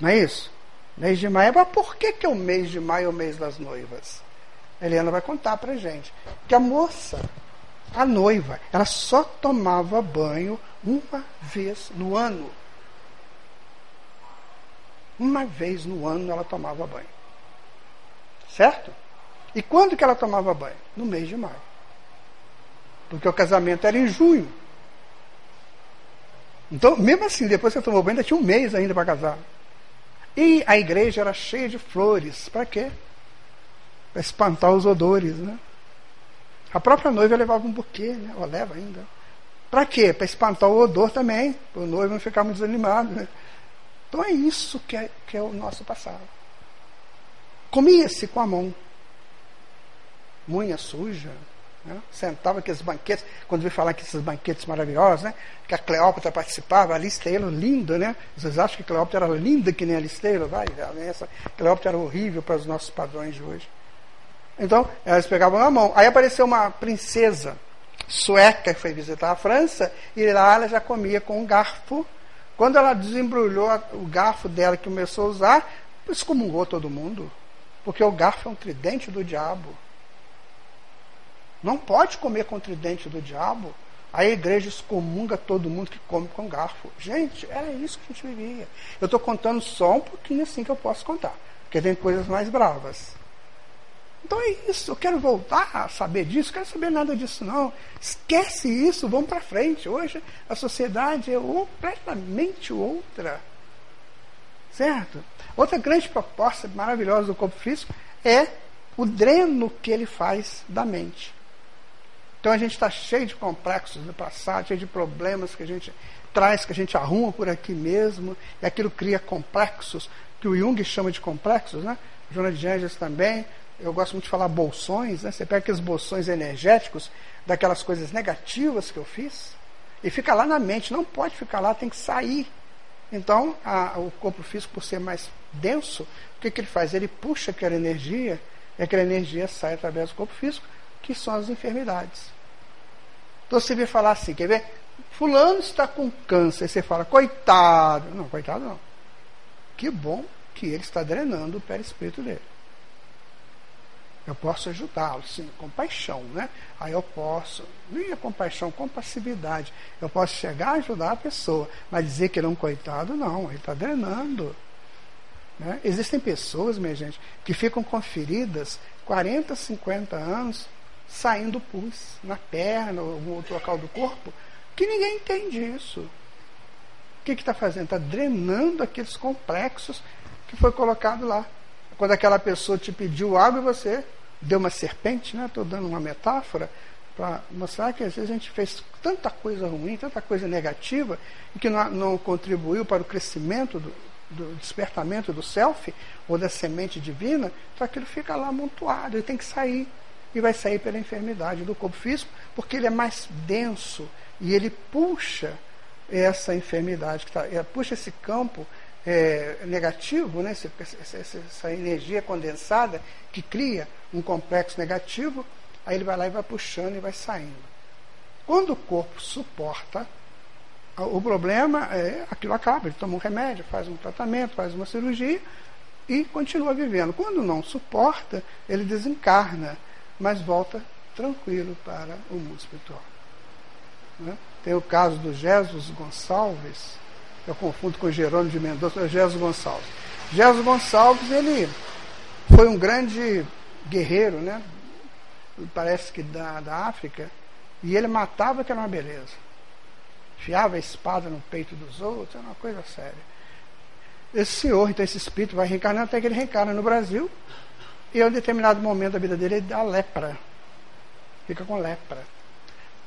Não é isso? Mês de maio, mas por que, que é o mês de maio o mês das noivas? A Helena vai contar pra gente. Que a moça, a noiva, ela só tomava banho uma vez no ano. Uma vez no ano ela tomava banho. Certo? E quando que ela tomava banho? No mês de maio. porque o casamento era em junho. Então, mesmo assim, depois que você tomou banho, ainda tinha um mês ainda para casar. E a igreja era cheia de flores. Para quê? Para espantar os odores, né? A própria noiva levava um buquê, né? Ou leva ainda. Para quê? Para espantar o odor também, para o noivo não ficar muito desanimado. Né? Então é isso que é, que é o nosso passado. Comia-se com a mão. Unha suja. Né? Sentava aqueles banquetes, quando vi falar que esses banquetes maravilhosos, né? que a Cleópatra participava, a Listeilo, linda, né? Vocês acham que Cleópatra era linda que nem a Listeilo? Vai, essa Cleópatra era horrível para os nossos padrões de hoje. Então, elas pegavam na mão. Aí apareceu uma princesa sueca que foi visitar a França, e lá ela já comia com um garfo. Quando ela desembrulhou o garfo dela que começou a usar, excomungou todo mundo. Porque o garfo é um tridente do diabo. Não pode comer com o tridente do diabo. A igreja excomunga todo mundo que come com garfo. Gente, era isso que a gente vivia. Eu estou contando só um pouquinho assim que eu posso contar. Porque tem coisas mais bravas. Então é isso, eu quero voltar a saber disso, quero saber nada disso não. Esquece isso, vamos para frente. Hoje a sociedade é completamente outra. Certo? Outra grande proposta maravilhosa do corpo físico é o dreno que ele faz da mente. Então a gente está cheio de complexos do passado, cheio de problemas que a gente traz, que a gente arruma por aqui mesmo, e aquilo cria complexos, que o Jung chama de complexos, né? Jonas de Angeles também, eu gosto muito de falar bolsões, né? Você pega aqueles bolsões energéticos daquelas coisas negativas que eu fiz e fica lá na mente. Não pode ficar lá, tem que sair. Então, a, o corpo físico, por ser mais denso, o que, que ele faz? Ele puxa aquela energia e aquela energia sai através do corpo físico, que são as enfermidades. Então, você vê falar assim, quer ver? Fulano está com câncer. Você fala, coitado. Não, coitado não. Que bom que ele está drenando o perispírito dele. Eu posso ajudá-lo, sim, compaixão, né? Aí eu posso, nem a compaixão, compassividade. Eu posso chegar a ajudar a pessoa, mas dizer que ele é um coitado, não, ele está drenando. Né? Existem pessoas, minha gente, que ficam com feridas 40, 50 anos, saindo pus na perna ou algum outro local do corpo, que ninguém entende isso. O que está fazendo? Está drenando aqueles complexos que foi colocado lá. Quando aquela pessoa te pediu água e você deu uma serpente, né? Estou dando uma metáfora para mostrar que às vezes a gente fez tanta coisa ruim, tanta coisa negativa, e que não, não contribuiu para o crescimento do, do, despertamento do self ou da semente divina, então aquilo fica lá amontoado, ele tem que sair. E vai sair pela enfermidade do corpo físico, porque ele é mais denso e ele puxa essa enfermidade, que tá, puxa esse campo é, negativo, né, essa, essa, essa, energia condensada que cria um complexo negativo, aí ele vai lá e vai puxando e vai saindo. Quando o corpo suporta, o problema é aquilo acaba, ele toma um remédio, faz um tratamento, faz uma cirurgia e continua vivendo. Quando não suporta, ele desencarna, mas volta tranquilo para o mundo espiritual. Né? Tem o caso do Jesus Gonçalves, eu confundo com Jerônimo de Mendonça, é Jesus Gonçalves. Jesus Gonçalves, ele foi um grande guerreiro, né? Parece que da, da África, e ele matava que era uma beleza. Fiava a espada no peito dos outros, era uma coisa séria. Esse senhor, então esse espírito vai reencarnando até que ele reencarna no Brasil, e em um determinado momento da vida dele ele dá lepra. Fica com lepra.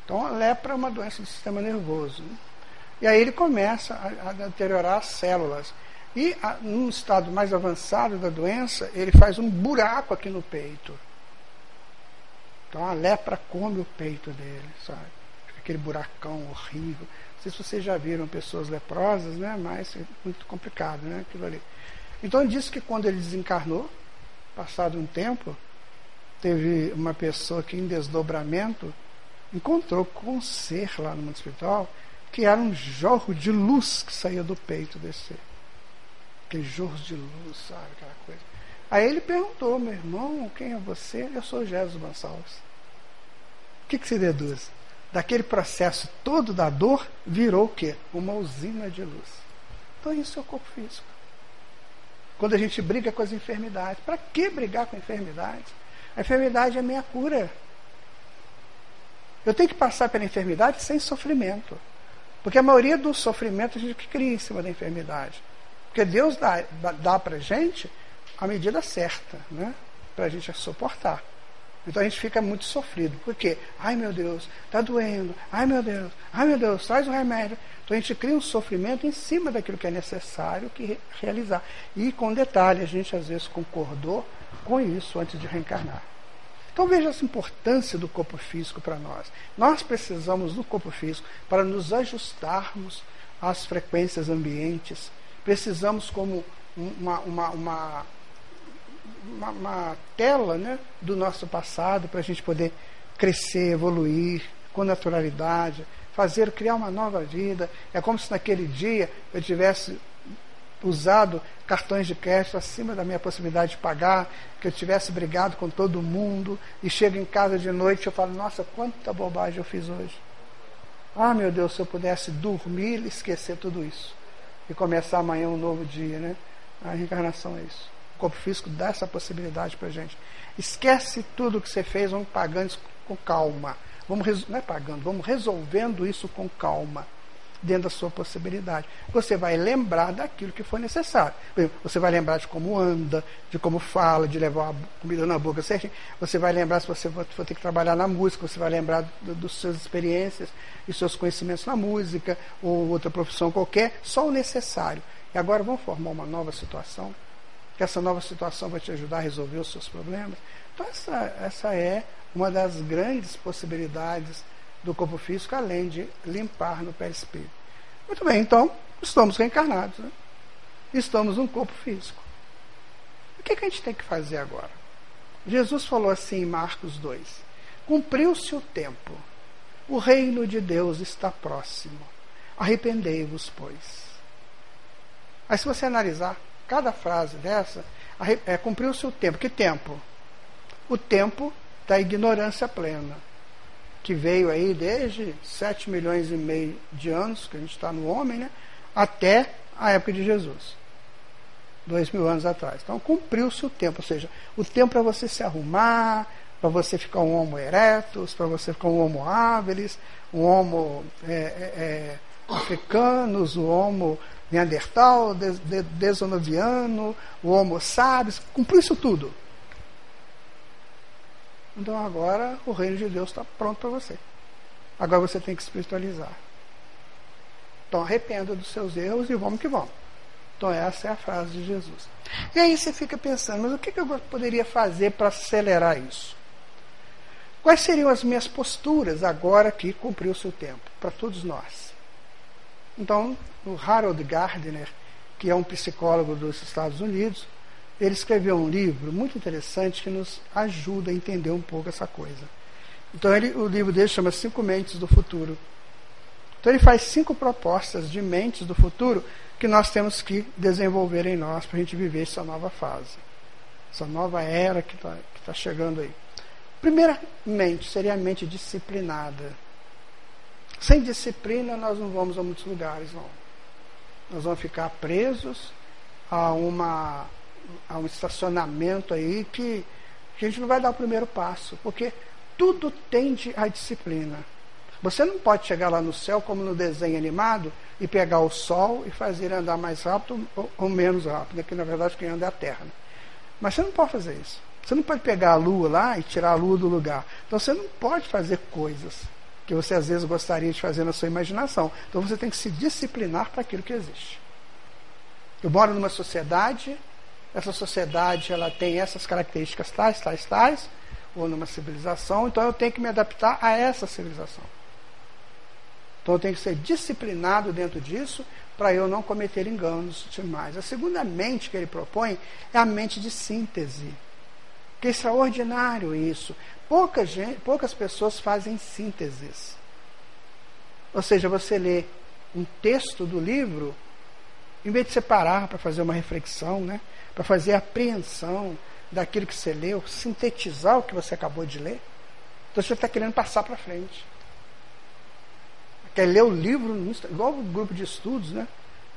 Então a lepra é uma doença do sistema nervoso. Né? E aí ele começa a, a deteriorar as células. E a, num estado mais avançado da doença, ele faz um buraco aqui no peito. Então a lepra come o peito dele, sabe? Aquele buracão horrível. Não sei se vocês já viram pessoas leprosas, né? Mas é muito complicado, né? Aquilo ali. Então ele disse que quando ele desencarnou, passado um tempo, teve uma pessoa que em desdobramento encontrou com um ser lá no mundo espiritual que era um jorro de luz que saía do peito desse. Aquele jorro de luz, sabe? Aquela coisa. Aí ele perguntou, meu irmão, quem é você? Eu sou Jesus Gonçalves. O que, que se deduz? Daquele processo todo da dor, virou o quê? Uma usina de luz. Então isso é o corpo físico. Quando a gente briga com as enfermidades. Para que brigar com a enfermidade? A enfermidade é a minha cura. Eu tenho que passar pela enfermidade sem sofrimento. Porque a maioria do sofrimento a gente cria em cima da enfermidade. Porque Deus dá, dá para a gente a medida certa, né? Para a gente suportar. Então a gente fica muito sofrido. Por quê? Ai meu Deus, está doendo. Ai meu Deus, ai meu Deus, traz o remédio. Então a gente cria um sofrimento em cima daquilo que é necessário que realizar. E com detalhe, a gente às vezes concordou com isso antes de reencarnar. Então veja essa importância do corpo físico para nós. Nós precisamos do corpo físico para nos ajustarmos às frequências ambientes. Precisamos como uma, uma, uma, uma, tela né, do nosso passado para a gente poder crescer, evoluir com naturalidade, fazer, criar uma nova vida. É como se naquele dia eu tivesse usado cartões de crédito acima da minha possibilidade de pagar, que eu tivesse brigado com todo mundo e chego em casa de noite e eu falo, nossa, quanta bobagem eu fiz hoje. Ah, meu Deus, se eu pudesse dormir e esquecer tudo isso e começar amanhã um novo dia, né? A reencarnação é isso. O corpo físico dá essa possibilidade para gente. Esquece tudo que você fez, vamos pagando isso com calma. Vamos, não é pagando, vamos resolvendo isso com calma dentro da sua possibilidade. Você vai lembrar daquilo que foi necessário. Você vai lembrar de como anda, de como fala, de levar a comida na boca certinho. Você vai lembrar se você for, ter que trabalhar na música, você vai lembrar das suas experiências e seus conhecimentos na música ou outra profissão qualquer, só o necessário. E agora vamos formar uma nova situação, que essa nova situação vai te ajudar a resolver os seus problemas. Então essa, essa é uma das grandes possibilidades do corpo físico, além de limpar no perispírito. Muito bem, então, estamos reencarnados. Né? Estamos num corpo físico. O que, que a gente tem que fazer agora? Jesus falou assim em Marcos 2: Cumpriu-se o tempo, o reino de Deus está próximo. Arrependei-vos, pois. Aí, se você analisar cada frase dessa, é, cumpriu-se o tempo. Que tempo? O tempo da ignorância plena que veio aí desde 7 milhões e meio de anos, que a gente está no homem, né, até a época de Jesus. Dois mil anos atrás. Então cumpriu-se o tempo, ou seja, o tempo para você se arrumar, para você ficar um homo erectus, para você ficar um homo habilis, um homo é, é, é africanos, um homo neandertal, des, des, desonoviano, o homo sapiens, cumpriu isso tudo. Então agora o reino de Deus está pronto para você. Agora você tem que espiritualizar. Então arrependa dos seus erros e vamos que vamos. Então essa é a frase de Jesus. E aí você fica pensando, mas o que, eu poderia fazer para acelerar isso? Quais seriam as minhas posturas agora que cumpriu o seu tempo, para todos nós? Então, o Harold Gardner, que é um psicólogo dos Estados Unidos, ele escreveu um livro muito interessante que nos ajuda a entender um pouco essa coisa. Então ele, o livro dele chama Cinco Mentes do Futuro. Então ele faz cinco propostas de mentes do futuro que nós temos que desenvolver em nós para a gente viver essa nova fase, essa nova era que está tá chegando aí. Primeira mente seria a mente disciplinada. Sem disciplina nós não vamos a muitos lugares, não. Nós vamos ficar presos a uma a um estacionamento aí que a gente não vai dar o primeiro passo, porque tudo tende à disciplina. Você não pode chegar lá no céu, como no desenho animado, e pegar o sol e fazer andar mais rápido ou, menos rápido, que na verdade quem anda é a Terra. Né? Mas você não pode fazer isso. Você não pode pegar a lua lá e tirar a lua do lugar. Então você não pode fazer coisas que você às vezes gostaria de fazer na sua imaginação. Então você tem que se disciplinar para aquilo que existe. Eu moro numa sociedade essa sociedade ela tem essas características tais, tais, tais, ou numa civilização, então eu tenho que me adaptar a essa civilização. Então eu tenho que ser disciplinado dentro disso para eu não cometer enganos demais. A segunda mente que ele propõe é a mente de síntese. Que é extraordinário isso. Pouca gente, poucas pessoas fazem sínteses. Ou seja, você lê um texto do livro, em vez de separar para fazer uma reflexão, né? para fazer a apreensão daquilo que você leu, sintetizar o que você acabou de ler. Então você está querendo passar para frente. Quer ler o livro, igual o grupo de estudos, né?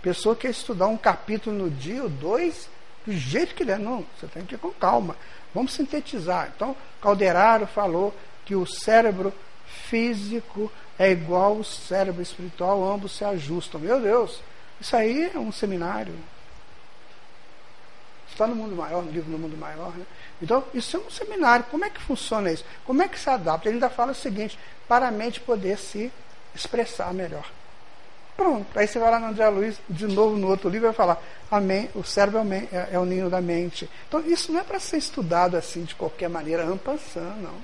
Pessoa quer estudar um capítulo no dia ou dois, do jeito que der. Não, você tem que ir com calma. Vamos sintetizar. Então, Calderaro falou que o cérebro físico é igual ao cérebro espiritual, ambos se ajustam. Meu Deus, isso aí é um seminário. Está no mundo maior, no livro No Mundo Maior. Né? Então, isso é um seminário. Como é que funciona isso? Como é que se adapta? Ele ainda fala o seguinte: para a mente poder se expressar melhor. Pronto. Aí você vai lá no André Luiz, de novo no outro livro, vai falar: amém, o cérebro é, é, é, o ninho da mente. Então, isso não é para ser estudado assim, de qualquer maneira, ampassando, não.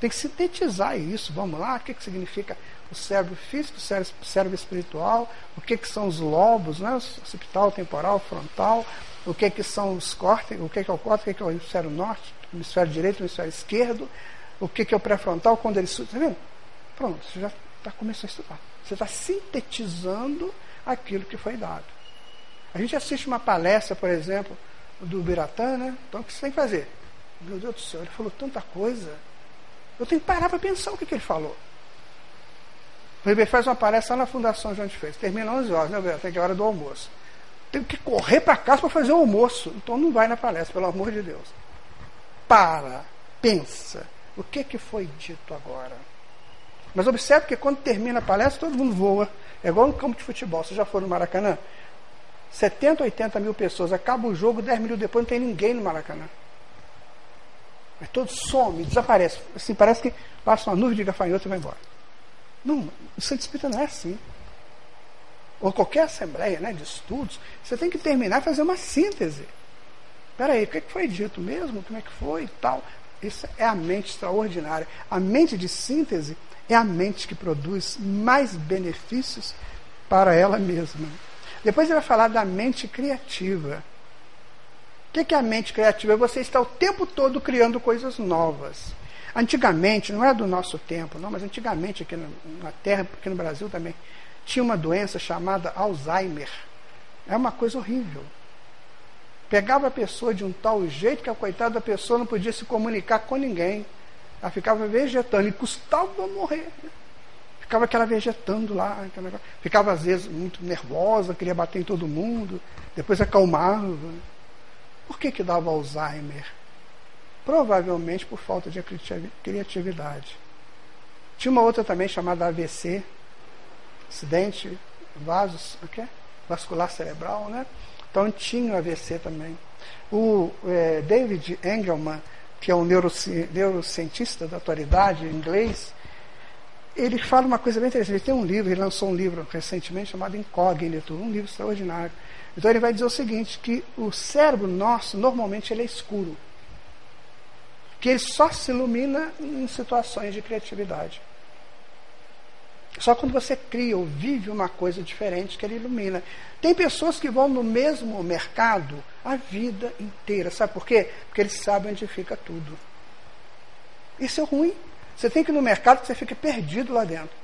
Tem que sintetizar isso. Vamos lá, o que, que significa o cérebro físico, o cérebro, espiritual, o que, que são os lobos, né? occipital, temporal, frontal, o que, que são os córtex, o que, que é o córtex, o que, que é o hemisfério norte, hemisfério direito, hemisfério esquerdo, o que, que é o pré-frontal, quando ele. Está vendo? Pronto, você já está começando a estudar. Você está sintetizando aquilo que foi dado. A gente assiste uma palestra, por exemplo, do Biratã, né? Então o que você tem que fazer? Meu Deus do céu, ele falou tanta coisa. Eu tenho que parar para pensar o que, que ele falou. O Ribeiro faz uma palestra lá na Fundação João de Fez. Termina 11 horas, né, Beto? Tem é hora do almoço. Tenho que correr para casa para fazer o almoço. Então não vai na palestra, pelo amor de Deus. Para, pensa. O que, que foi dito agora? Mas observe que quando termina a palestra, todo mundo voa. É igual no campo de futebol. Você já foi no Maracanã? 70, 80 mil pessoas. Acaba o jogo, 10 minutos depois não tem ninguém no Maracanã. Mas todo some, desaparece. Assim, parece que passa uma nuvem de gafanhoto e vai embora. Não, o Santo Espírito não é assim. Ou qualquer assembleia né, de estudos, você tem que terminar e fazer uma síntese. Espera aí, o que foi dito mesmo? Como é que foi e tal? Isso é a mente extraordinária. A mente de síntese é a mente que produz mais benefícios para ela mesma. Depois ele vai falar da mente criativa. O que é a mente criativa? Você está o tempo todo criando coisas novas. Antigamente, não é do nosso tempo, não, mas antigamente aqui na Terra, aqui no Brasil também, tinha uma doença chamada Alzheimer. É uma coisa horrível. Pegava a pessoa de um tal jeito que a coitada da pessoa não podia se comunicar com ninguém. Ela ficava vegetando e custava morrer. Ficava aquela vegetando lá. Ficava às vezes muito nervosa, queria bater em todo mundo, depois acalmava. Por que, que dava Alzheimer? Provavelmente por falta de criatividade. Tinha uma outra também chamada AVC, acidente vasos, okay? vascular cerebral, né? Então tinha o AVC também. O é, David Engelman, que é um neuroci neurocientista da atualidade inglês, ele fala uma coisa bem interessante. Ele tem um livro, ele lançou um livro recentemente chamado Incógnito, um livro extraordinário. Então ele vai dizer o seguinte, que o cérebro nosso, normalmente, ele é escuro. Que ele só se ilumina em situações de criatividade. Só quando você cria ou vive uma coisa diferente que ele ilumina. Tem pessoas que vão no mesmo mercado a vida inteira. Sabe por quê? Porque eles sabem onde fica tudo. Isso é ruim. Você tem que ir no mercado que você fica perdido lá dentro.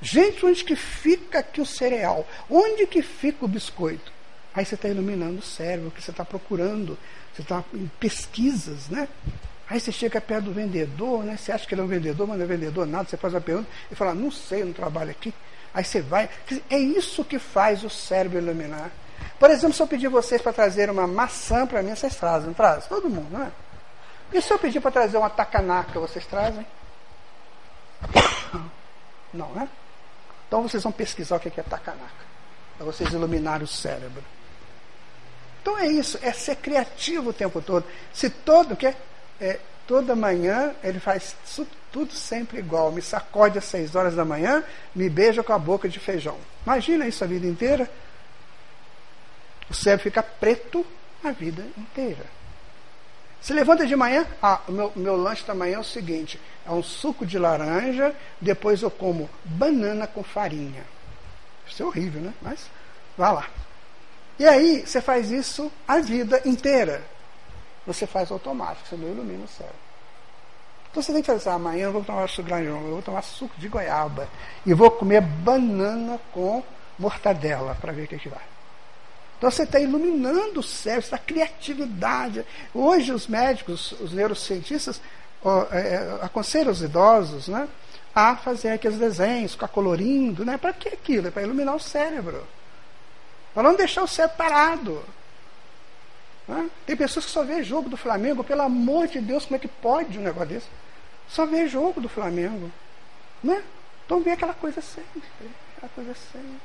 Gente, onde que fica aqui o cereal? Onde que fica o biscoito? Aí você está iluminando o cérebro, que você está procurando, você está em pesquisas, né? Aí você chega perto do vendedor, né? Você acha que ele é um vendedor, mas não é vendedor nada, você faz uma pergunta e fala, não sei, eu não trabalho aqui. Aí você vai. É isso que faz o cérebro iluminar. Por exemplo, se eu pedir vocês para trazer uma maçã para mim, vocês trazem, não trazem? Todo mundo, não é? E se eu pedir para trazer uma tacanaca, vocês trazem? (coughs) Não, né? Então vocês vão pesquisar o que é tacanaca. Para vocês iluminarem o cérebro. Então é isso, é ser criativo o tempo todo. Se todo, que é, toda manhã ele faz tudo sempre igual. Me sacode às seis horas da manhã, me beija com a boca de feijão. Imagina isso a vida inteira. O cérebro fica preto a vida inteira. Se levanta de manhã, ah, meu, meu lanche da manhã é o seguinte: é um suco de laranja, depois eu como banana com farinha. Isso é horrível, né? Mas vá lá. E aí, você faz isso a vida inteira. Você faz automático, você não ilumina o cérebro. Então você tem que ah, amanhã eu vou tomar suco de eu vou tomar suco de goiaba. E vou comer banana com mortadela, para ver o que, que vai. Então você está iluminando o cérebro, está criatividade. Hoje os médicos, os neurocientistas, ó, é, é, aconselham os idosos né, a fazer aqueles desenhos, ficar colorindo. Né? Para que aquilo? É para iluminar o cérebro. Para não deixar o cérebro parado. Né? Tem pessoas que só vê jogo do Flamengo, pelo amor de Deus, como é que pode um negócio desse? Só vê jogo do Flamengo. Né? Então vem aquela coisa sempre. Aquela coisa sempre.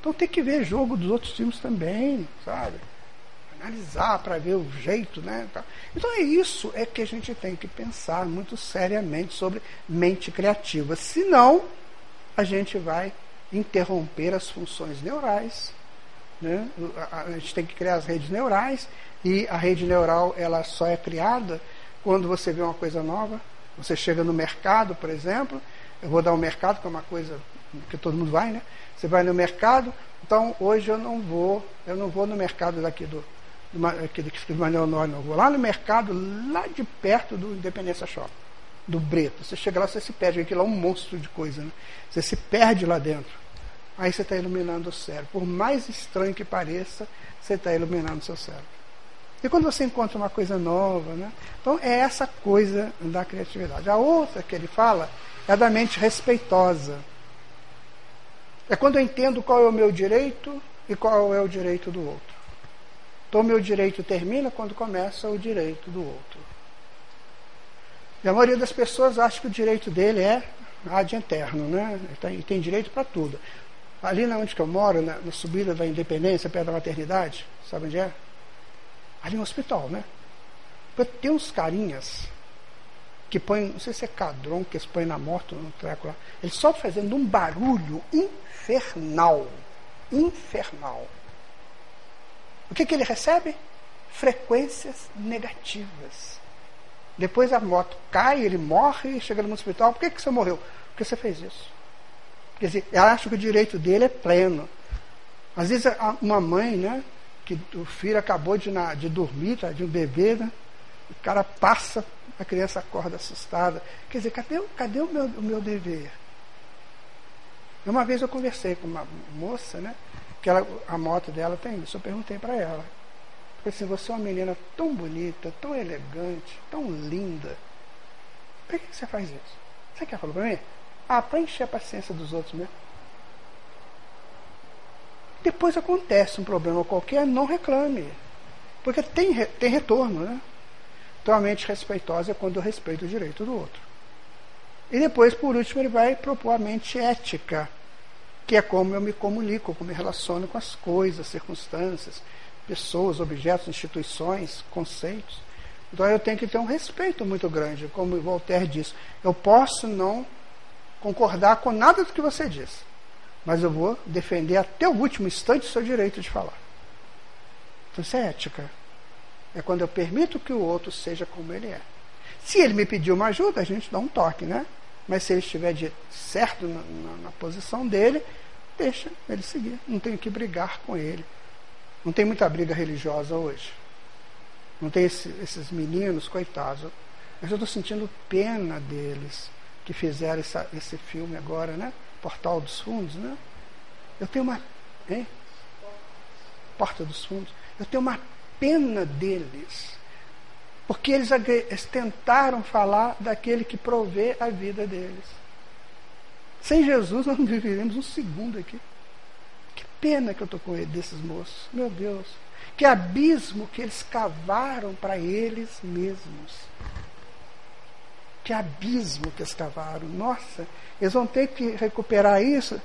Então tem que ver jogo dos outros times também, sabe? Analisar para ver o jeito, né? Então é isso é que a gente tem que pensar muito seriamente sobre mente criativa. Senão, a gente vai interromper as funções neurais. Né? A gente tem que criar as redes neurais e a rede neural ela só é criada quando você vê uma coisa nova. Você chega no mercado, por exemplo, eu vou dar um mercado, que é uma coisa que todo mundo vai, né? Você vai no mercado, então hoje eu não vou, eu não vou no mercado daqui do, aquele que fica Manuel Nório, não. Eu vou lá no mercado, lá de perto do Independência Shopping, do Breto. Você chega lá, você se perde, aquilo é um monstro de coisa, né? Você se perde lá dentro. Aí você está iluminando o cérebro. Por mais estranho que pareça, você está iluminando o seu cérebro. E quando você encontra uma coisa nova, né? Então é essa coisa da criatividade. A outra que ele fala é da mente respeitosa. É quando eu entendo qual é o meu direito e qual é o direito do outro. Então, o meu direito termina quando começa o direito do outro. E a maioria das pessoas acha que o direito dele é ad eterno, né? Tem, tem direito para tudo. Ali na onde que eu moro, na, na, subida da Independência, perto da maternidade, sabe onde é? Ali no hospital, né? Tem uns carinhas que põem, não sei se é cadrão que eles põem na moto, no treco lá. Eles só fazendo um barulho infernal. Infernal. O que, que ele recebe? Frequências negativas. Depois a moto cai, ele morre, chega no hospital. Por que, que você morreu? Porque você fez isso. Quer dizer, ela acha que o direito dele é pleno. Às vezes uma mãe, né, que o filho acabou de, de dormir, tá, de um bebê, né, o cara passa, a criança acorda assustada. Quer dizer, cadê, cadê o, meu, o meu dever? Uma vez eu conversei com uma moça, né? Que ela, a moto dela tem isso. Eu perguntei para ela. Falei assim, você é uma menina tão bonita, tão elegante, tão linda. Por que você faz isso? Sabe o que ela falou para mim? Ah, para encher a paciência dos outros mesmo. Depois acontece um problema qualquer, não reclame. Porque tem, tem retorno, né? Então a mente respeitosa é quando eu respeito o direito do outro. E depois, por último, ele vai propor a mente ética, que é como eu me comunico, como me relaciono com as coisas, circunstâncias, pessoas, objetos, instituições, conceitos. Então eu tenho que ter um respeito muito grande, como Voltaire diz. Eu posso não concordar com nada do que você diz, mas eu vou defender até o último instante o seu direito de falar. Então isso é ética. É quando eu permito que o outro seja como ele é. Se ele me pedir uma ajuda, a gente dá um toque, né? Mas se ele estiver de certo na, na, na posição dele, deixa ele seguir. Não tenho que brigar com ele. Não tem muita briga religiosa hoje. Não tem esse, esses meninos, coitados. Mas eu estou sentindo pena deles que fizeram essa, esse filme agora, né? Portal dos Fundos, né? Eu tenho uma. Hein? Porta dos Fundos. Eu tenho uma pena deles porque eles, eles tentaram falar daquele que provê a vida deles. Sem Jesus nós não viveremos um segundo aqui. Que pena que eu estou com ele, desses moços. Meu Deus. Que abismo que eles cavaram para eles mesmos. Que abismo que eles cavaram. Nossa, eles vão ter que recuperar isso.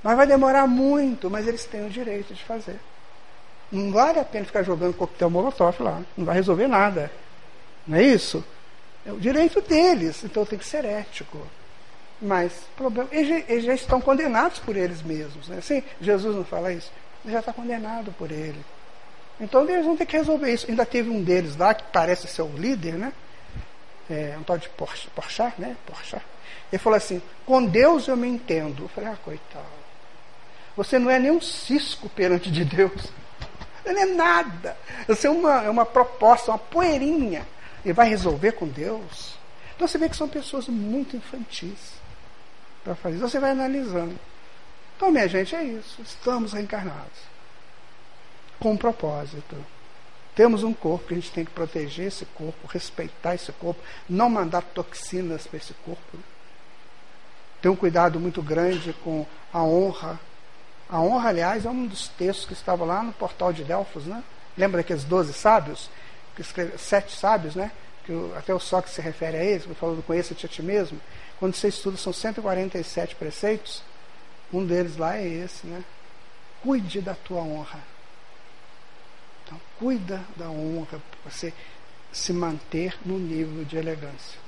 Mas vai demorar muito, mas eles têm o direito de fazer. Não vale a pena ficar jogando coquetel molotov lá. Não vai resolver nada. Não é isso? É o direito deles. Então tem que ser ético. Mas problema, eles, eles já estão condenados por eles mesmos. Né? Assim, Jesus não fala isso. Ele já está condenado por ele. Então eles vão ter que resolver isso. Ainda teve um deles lá que parece ser o líder, né? É, um tal de Porchat, né? Porchat. Ele falou assim: com Deus eu me entendo. Eu falei: ah, coitado. Você não é nem um cisco perante de Deus. Não é nada. Você é uma, é uma proposta, uma poeirinha. E vai resolver com Deus. Então você vê que são pessoas muito infantis para fazer. Então você vai analisando. Então, minha gente, é isso. Estamos reencarnados. Com um propósito. Temos um corpo, a gente tem que proteger esse corpo, respeitar esse corpo, não mandar toxinas para esse corpo. Ter um cuidado muito grande com a honra. A honra, aliás, é um dos textos que estava lá no portal de Delfos, né? Lembra aqueles doze sábios? Que escreve, sete sábios, né? Que até o Sócrates se refere a eles, falando conheça-te a ti mesmo. Quando você estuda, são 147 preceitos. Um deles lá é esse, né? Cuide da tua honra cuida da honra para você se manter no nível de elegância.